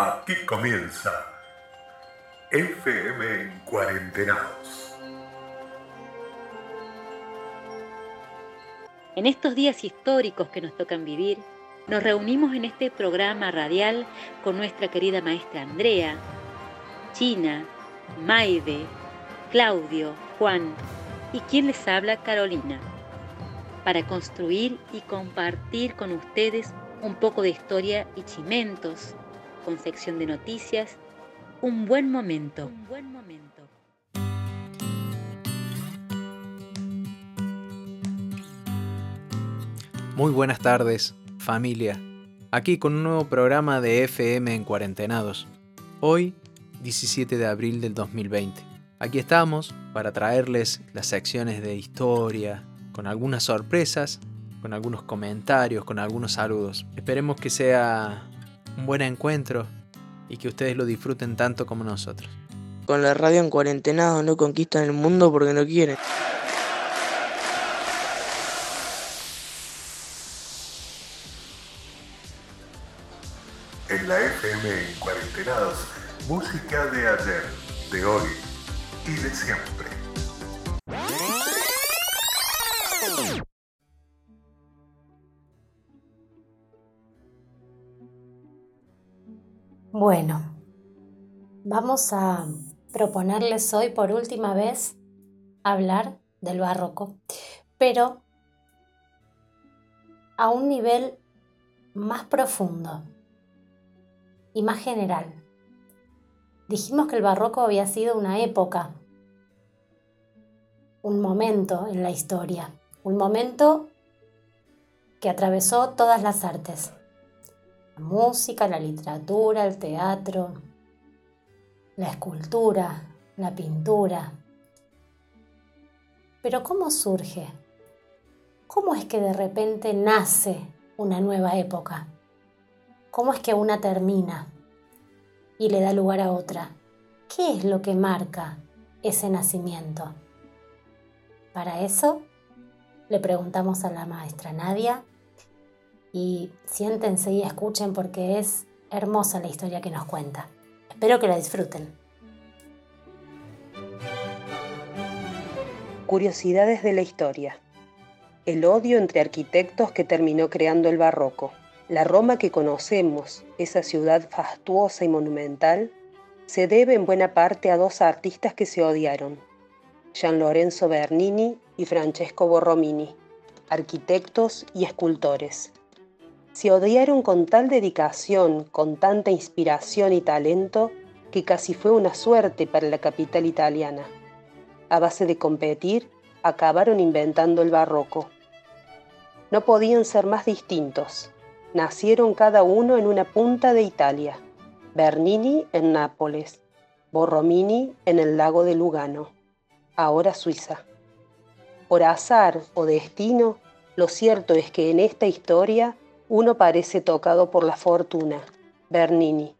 Aquí comienza FM en Cuarentenados. En estos días históricos que nos tocan vivir, nos reunimos en este programa radial con nuestra querida maestra Andrea, China, Maide, Claudio, Juan y quien les habla Carolina, para construir y compartir con ustedes un poco de historia y chimentos, con sección de noticias, un buen momento. Un buen momento. Muy buenas tardes, familia. Aquí con un nuevo programa de FM en Cuarentenados. Hoy, 17 de abril del 2020. Aquí estamos para traerles las secciones de historia, con algunas sorpresas, con algunos comentarios, con algunos saludos. Esperemos que sea un buen encuentro y que ustedes lo disfruten tanto como nosotros. Con la radio en cuarentena no conquistan el mundo porque no quieren. En la FM en Cuarentenados, música de ayer, de hoy y de siempre. Bueno, vamos a proponerles hoy por última vez hablar del barroco, pero a un nivel más profundo y más general. Dijimos que el barroco había sido una época, un momento en la historia, un momento que atravesó todas las artes la música, la literatura, el teatro, la escultura, la pintura. Pero ¿cómo surge? ¿Cómo es que de repente nace una nueva época? ¿Cómo es que una termina y le da lugar a otra? ¿Qué es lo que marca ese nacimiento? Para eso le preguntamos a la maestra Nadia y siéntense y escuchen porque es hermosa la historia que nos cuenta. Espero que la disfruten. Curiosidades de la historia. El odio entre arquitectos que terminó creando el barroco. La Roma que conocemos, esa ciudad fastuosa y monumental, se debe en buena parte a dos artistas que se odiaron, Gian Lorenzo Bernini y Francesco Borromini, arquitectos y escultores se odiaron con tal dedicación, con tanta inspiración y talento, que casi fue una suerte para la capital italiana. A base de competir, acabaron inventando el barroco. No podían ser más distintos. Nacieron cada uno en una punta de Italia. Bernini en Nápoles, Borromini en el lago de Lugano, ahora Suiza. Por azar o destino, lo cierto es que en esta historia uno parece tocado por la fortuna, Bernini.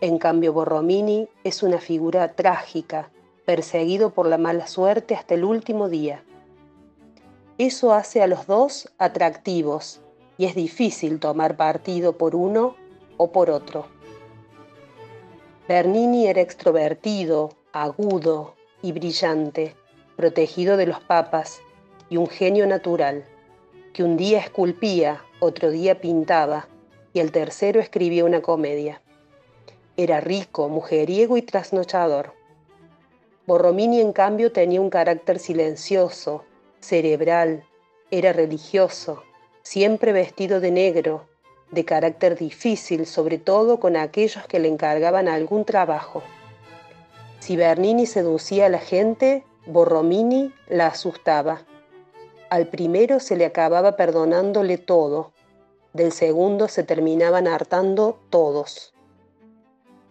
En cambio, Borromini es una figura trágica, perseguido por la mala suerte hasta el último día. Eso hace a los dos atractivos y es difícil tomar partido por uno o por otro. Bernini era extrovertido, agudo y brillante, protegido de los papas y un genio natural, que un día esculpía otro día pintaba y el tercero escribía una comedia. Era rico, mujeriego y trasnochador. Borromini, en cambio, tenía un carácter silencioso, cerebral, era religioso, siempre vestido de negro, de carácter difícil, sobre todo con aquellos que le encargaban algún trabajo. Si Bernini seducía a la gente, Borromini la asustaba al primero se le acababa perdonándole todo, del segundo se terminaban hartando todos.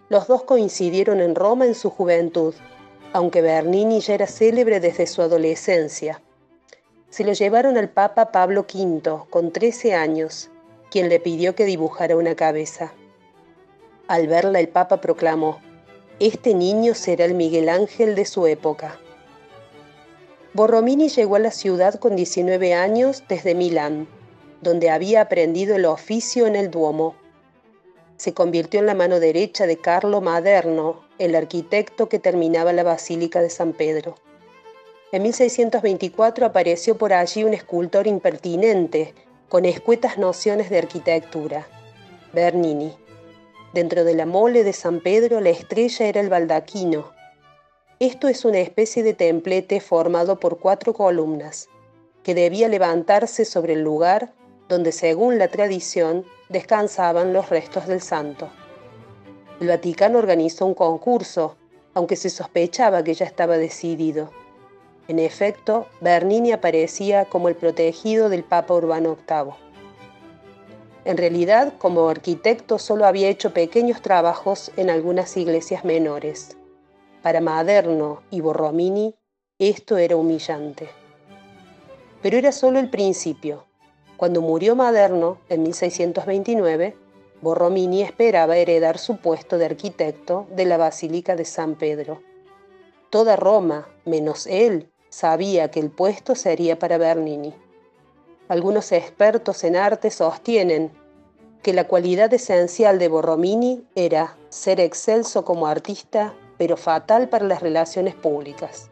Los dos coincidieron en Roma en su juventud, aunque Bernini ya era célebre desde su adolescencia. Se lo llevaron al Papa Pablo V, con 13 años, quien le pidió que dibujara una cabeza. Al verla el Papa proclamó, Este niño será el Miguel Ángel de su época. Borromini llegó a la ciudad con 19 años desde Milán, donde había aprendido el oficio en el Duomo. se convirtió en la mano derecha de Carlo Maderno, el arquitecto que terminaba la Basílica de San Pedro. En 1624 apareció por allí un escultor impertinente, con escuetas nociones de arquitectura, Bernini. Dentro de la mole de San Pedro la estrella era el baldaquino. Esto es una especie de templete formado por cuatro columnas, que debía levantarse sobre el lugar donde, según la tradición, descansaban los restos del santo. El Vaticano organizó un concurso, aunque se sospechaba que ya estaba decidido. En efecto, Bernini aparecía como el protegido del Papa Urbano VIII. En realidad, como arquitecto solo había hecho pequeños trabajos en algunas iglesias menores. Para Maderno y Borromini, esto era humillante. Pero era solo el principio. Cuando murió Maderno en 1629, Borromini esperaba heredar su puesto de arquitecto de la Basílica de San Pedro. Toda Roma, menos él, sabía que el puesto sería para Bernini. Algunos expertos en arte sostienen que la cualidad esencial de Borromini era ser excelso como artista, pero fatal para las relaciones públicas.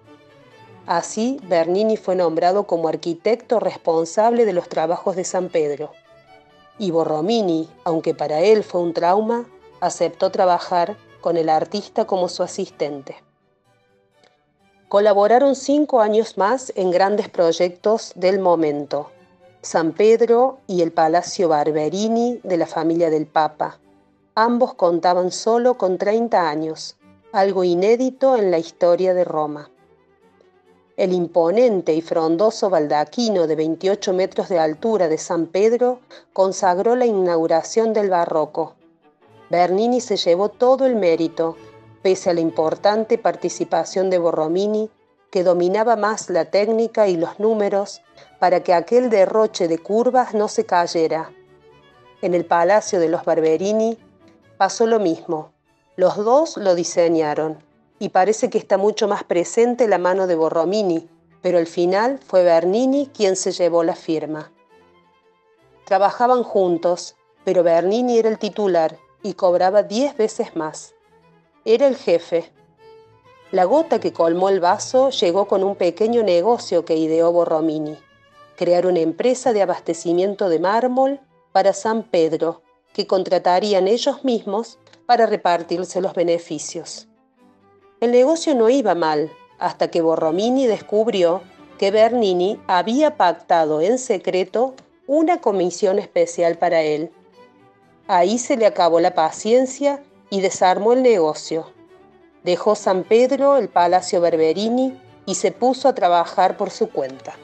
Así, Bernini fue nombrado como arquitecto responsable de los trabajos de San Pedro. Y Borromini, aunque para él fue un trauma, aceptó trabajar con el artista como su asistente. Colaboraron cinco años más en grandes proyectos del momento, San Pedro y el Palacio Barberini de la familia del Papa. Ambos contaban solo con 30 años, algo inédito en la historia de Roma. El imponente y frondoso baldaquino de 28 metros de altura de San Pedro consagró la inauguración del barroco. Bernini se llevó todo el mérito, pese a la importante participación de Borromini, que dominaba más la técnica y los números para que aquel derroche de curvas no se cayera. En el Palacio de los Barberini pasó lo mismo. Los dos lo diseñaron y parece que está mucho más presente la mano de Borromini, pero al final fue Bernini quien se llevó la firma. Trabajaban juntos, pero Bernini era el titular y cobraba diez veces más. Era el jefe. La gota que colmó el vaso llegó con un pequeño negocio que ideó Borromini, crear una empresa de abastecimiento de mármol para San Pedro, que contratarían ellos mismos para repartirse los beneficios. El negocio no iba mal hasta que Borromini descubrió que Bernini había pactado en secreto una comisión especial para él. Ahí se le acabó la paciencia y desarmó el negocio. Dejó San Pedro, el Palacio Berberini, y se puso a trabajar por su cuenta.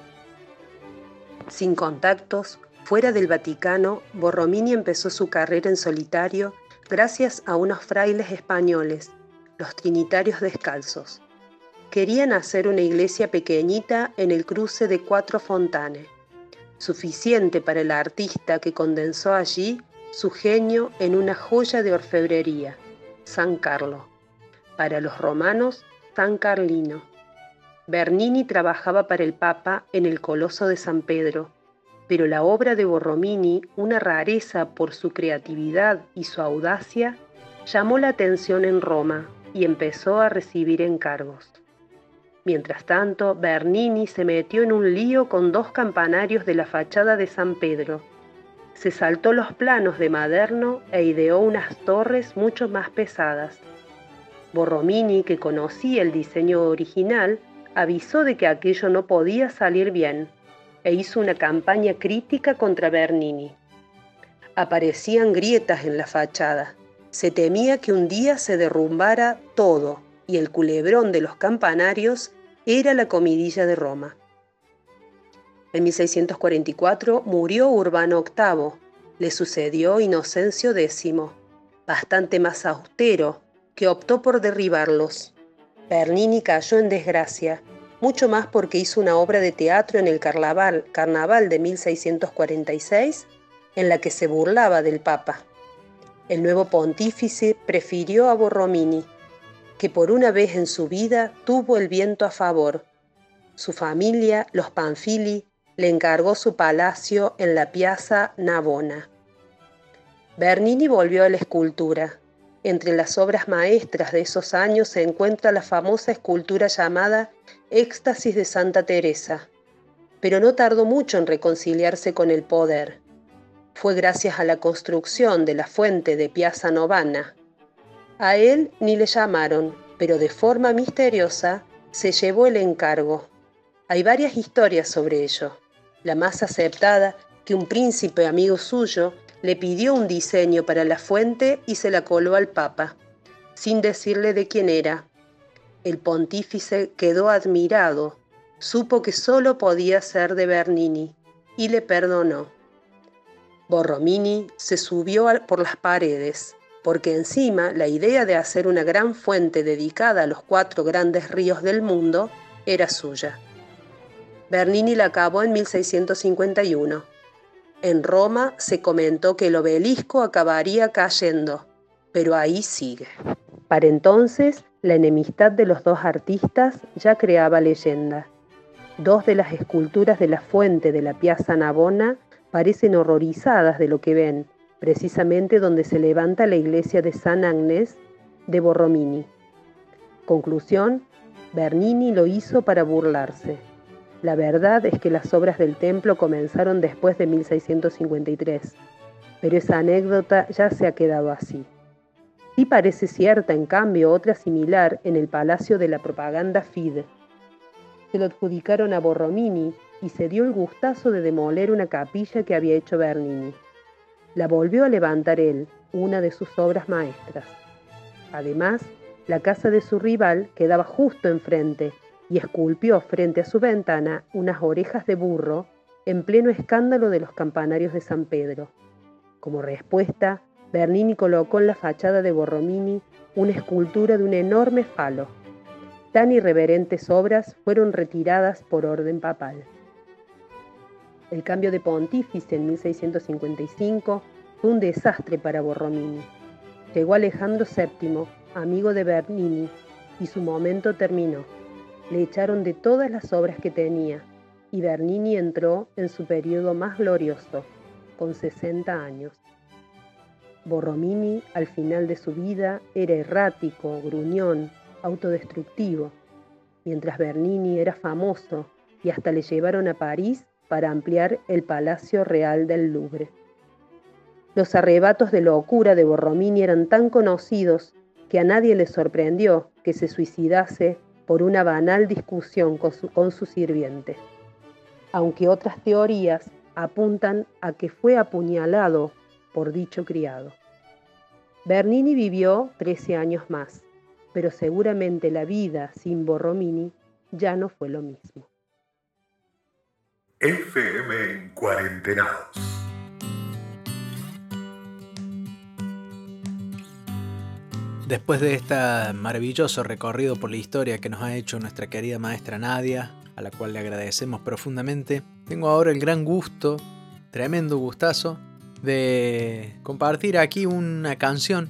Sin contactos, fuera del Vaticano, Borromini empezó su carrera en solitario gracias a unos frailes españoles los trinitarios descalzos. Querían hacer una iglesia pequeñita en el cruce de cuatro fontanes, suficiente para el artista que condensó allí su genio en una joya de orfebrería, San Carlo. Para los romanos, San Carlino. Bernini trabajaba para el Papa en el Coloso de San Pedro, pero la obra de Borromini, una rareza por su creatividad y su audacia, llamó la atención en Roma y empezó a recibir encargos. Mientras tanto, Bernini se metió en un lío con dos campanarios de la fachada de San Pedro. Se saltó los planos de Maderno e ideó unas torres mucho más pesadas. Borromini, que conocía el diseño original, avisó de que aquello no podía salir bien e hizo una campaña crítica contra Bernini. Aparecían grietas en la fachada se temía que un día se derrumbara todo y el culebrón de los campanarios era la comidilla de Roma. En 1644 murió Urbano VIII, le sucedió Inocencio X, bastante más austero, que optó por derribarlos. Bernini cayó en desgracia, mucho más porque hizo una obra de teatro en el carnaval, carnaval de 1646 en la que se burlaba del Papa. El nuevo pontífice prefirió a Borromini, que por una vez en su vida tuvo el viento a favor. Su familia, los Panfili, le encargó su palacio en la Piazza Navona. Bernini volvió a la escultura. Entre las obras maestras de esos años se encuentra la famosa escultura llamada Éxtasis de Santa Teresa, pero no tardó mucho en reconciliarse con el poder. Fue gracias a la construcción de la fuente de Piazza Novana. A él ni le llamaron, pero de forma misteriosa se llevó el encargo. Hay varias historias sobre ello. La más aceptada, que un príncipe amigo suyo le pidió un diseño para la fuente y se la coló al Papa, sin decirle de quién era. El pontífice quedó admirado, supo que solo podía ser de Bernini y le perdonó. Borromini se subió por las paredes, porque encima la idea de hacer una gran fuente dedicada a los cuatro grandes ríos del mundo era suya. Bernini la acabó en 1651 en Roma se comentó que el obelisco acabaría cayendo, pero ahí sigue. Para entonces, la enemistad de los dos artistas ya creaba leyenda. Dos de las esculturas de la fuente de la Piazza Navona parecen horrorizadas de lo que ven, precisamente donde se levanta la iglesia de San Agnés de Borromini. Conclusión, Bernini lo hizo para burlarse. La verdad es que las obras del templo comenzaron después de 1653, pero esa anécdota ya se ha quedado así. Y parece cierta, en cambio, otra similar en el Palacio de la Propaganda Fide. Se lo adjudicaron a Borromini y se dio el gustazo de demoler una capilla que había hecho Bernini. La volvió a levantar él, una de sus obras maestras. Además, la casa de su rival quedaba justo enfrente y esculpió frente a su ventana unas orejas de burro en pleno escándalo de los campanarios de San Pedro. Como respuesta, Bernini colocó en la fachada de Borromini una escultura de un enorme falo. Tan irreverentes obras fueron retiradas por orden papal. El cambio de pontífice en 1655 fue un desastre para Borromini. Llegó Alejandro VII, amigo de Bernini, y su momento terminó le echaron de todas las obras que tenía y Bernini entró en su periodo más glorioso, con 60 años. Borromini, al final de su vida, era errático, gruñón, autodestructivo, mientras Bernini era famoso y hasta le llevaron a París para ampliar el Palacio Real del Louvre. Los arrebatos de locura de Borromini eran tan conocidos que a nadie le sorprendió que se suicidase por una banal discusión con su, sirviente, aunque otras teorías apuntan a que fue apuñalado por dicho criado. Bernini vivió 13 años más, pero seguramente la vida sin Borromini ya no fue lo mismo. FM en cuarentenados. Después de este maravilloso recorrido por la historia que nos ha hecho nuestra querida maestra Nadia, a la cual le agradecemos profundamente, tengo ahora el gran gusto, tremendo gustazo, de compartir aquí una canción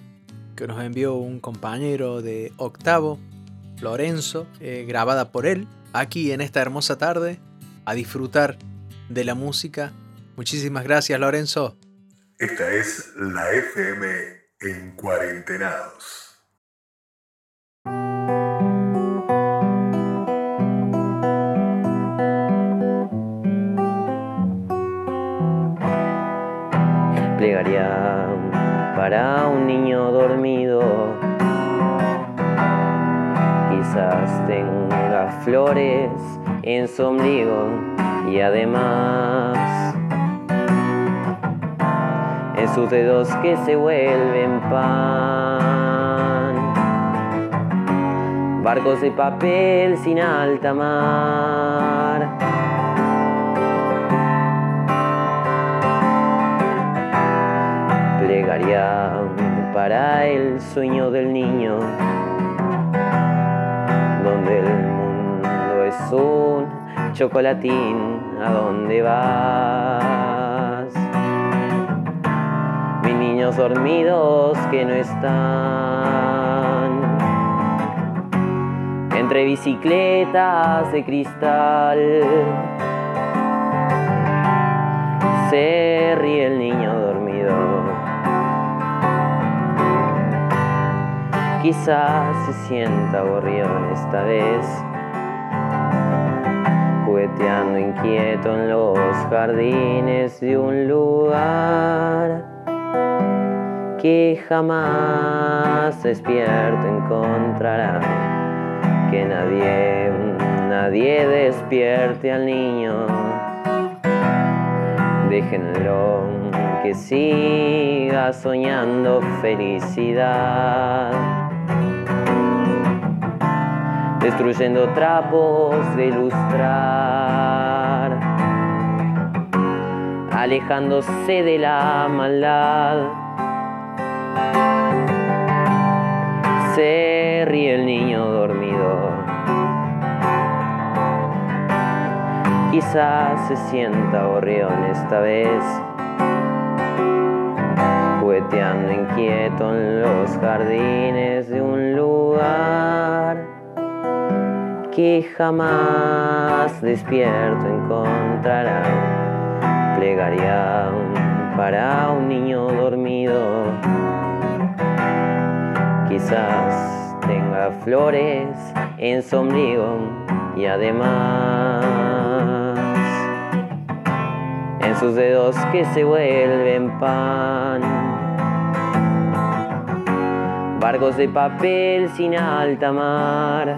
que nos envió un compañero de octavo, Lorenzo, eh, grabada por él, aquí en esta hermosa tarde, a disfrutar de la música. Muchísimas gracias, Lorenzo. Esta es la FM en Cuarentenados. Ombligo y además en sus dedos que se vuelven pan. Barcos de papel sin alta mar para el sueño del niño, donde el un chocolatín, ¿a dónde vas? Mis niños dormidos que no están. Entre bicicletas de cristal se ríe el niño dormido. Quizás se sienta aburrido esta vez inquieto en los jardines de un lugar que jamás despierto encontrará que nadie, nadie despierte al niño. Déjenlo que siga soñando felicidad. Destruyendo trapos de ilustrar. Alejándose de la maldad. Se ríe el niño dormido. Quizás se sienta gorrión esta vez, jugueteando inquieto en los jardines de un lugar que jamás despierto encontrará. Plegaría para un niño dormido quizás tenga flores en su ombligo y además en sus dedos que se vuelven pan. Barcos de papel sin alta mar.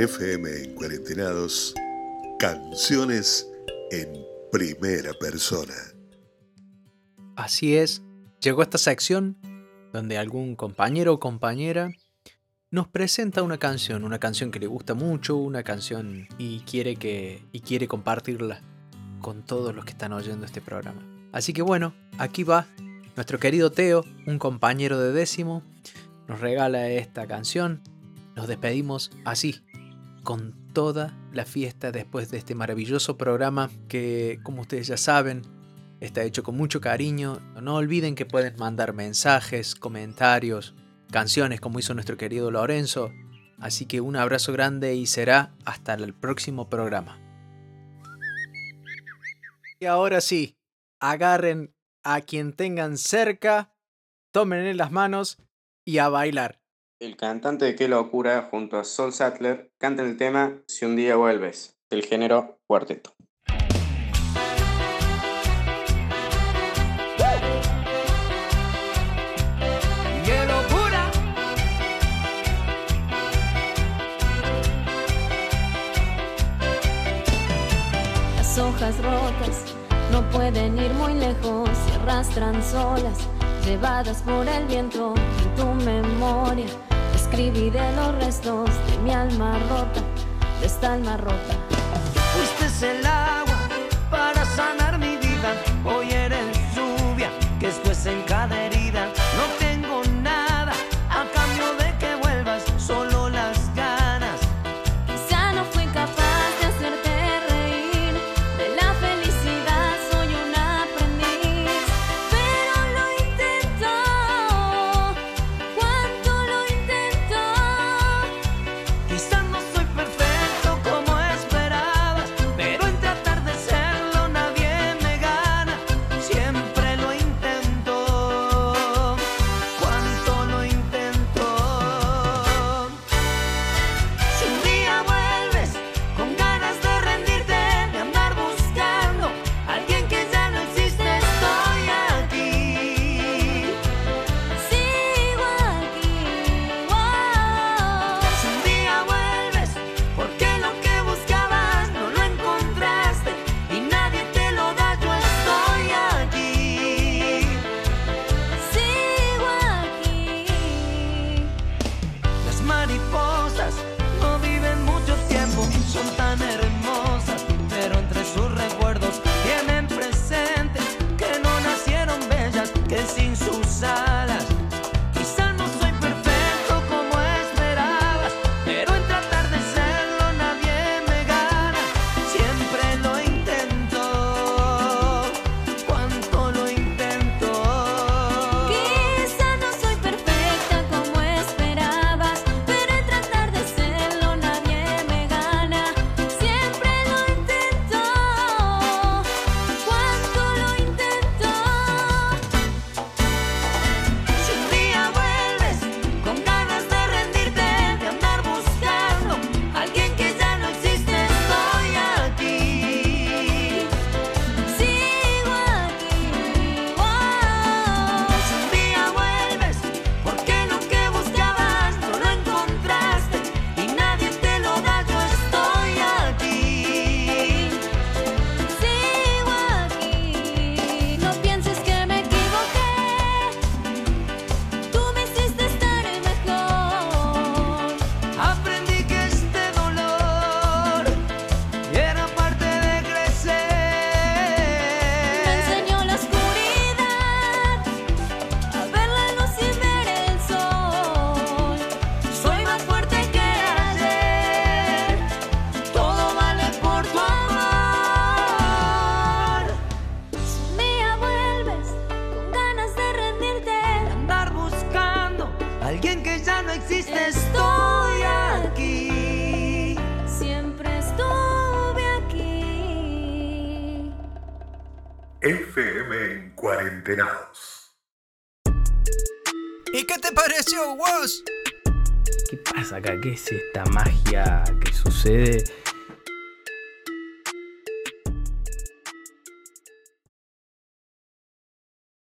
FM en Cuarentenados, canciones en primera persona. Así es, llegó esta sección donde algún compañero o compañera nos presenta una canción, una canción que le gusta mucho, una canción y quiere que y quiere compartirla con todos los que están oyendo este programa. Así que bueno, aquí va nuestro querido Teo, un compañero de décimo, nos regala esta canción. Nos despedimos así, con toda la fiesta después de este maravilloso programa que, como ustedes ya saben, está hecho con mucho cariño. No olviden que pueden mandar mensajes, comentarios, canciones como hizo nuestro querido Lorenzo. Así que un abrazo grande y será hasta el próximo programa. Y ahora sí, agarren a quien tengan cerca, tomen en las manos y a bailar. El cantante de Qué Locura junto a Sol Sattler canta el tema Si un día vuelves, del género cuarteto. Las hojas rotas no pueden ir muy lejos, se arrastran solas, llevadas por el viento en tu memoria. Escribiré los restos de mi alma rota, de esta alma rota. Fuiste el agua ¿Y qué te pareció, vos? ¿Qué pasa acá? ¿Qué es esta magia que sucede?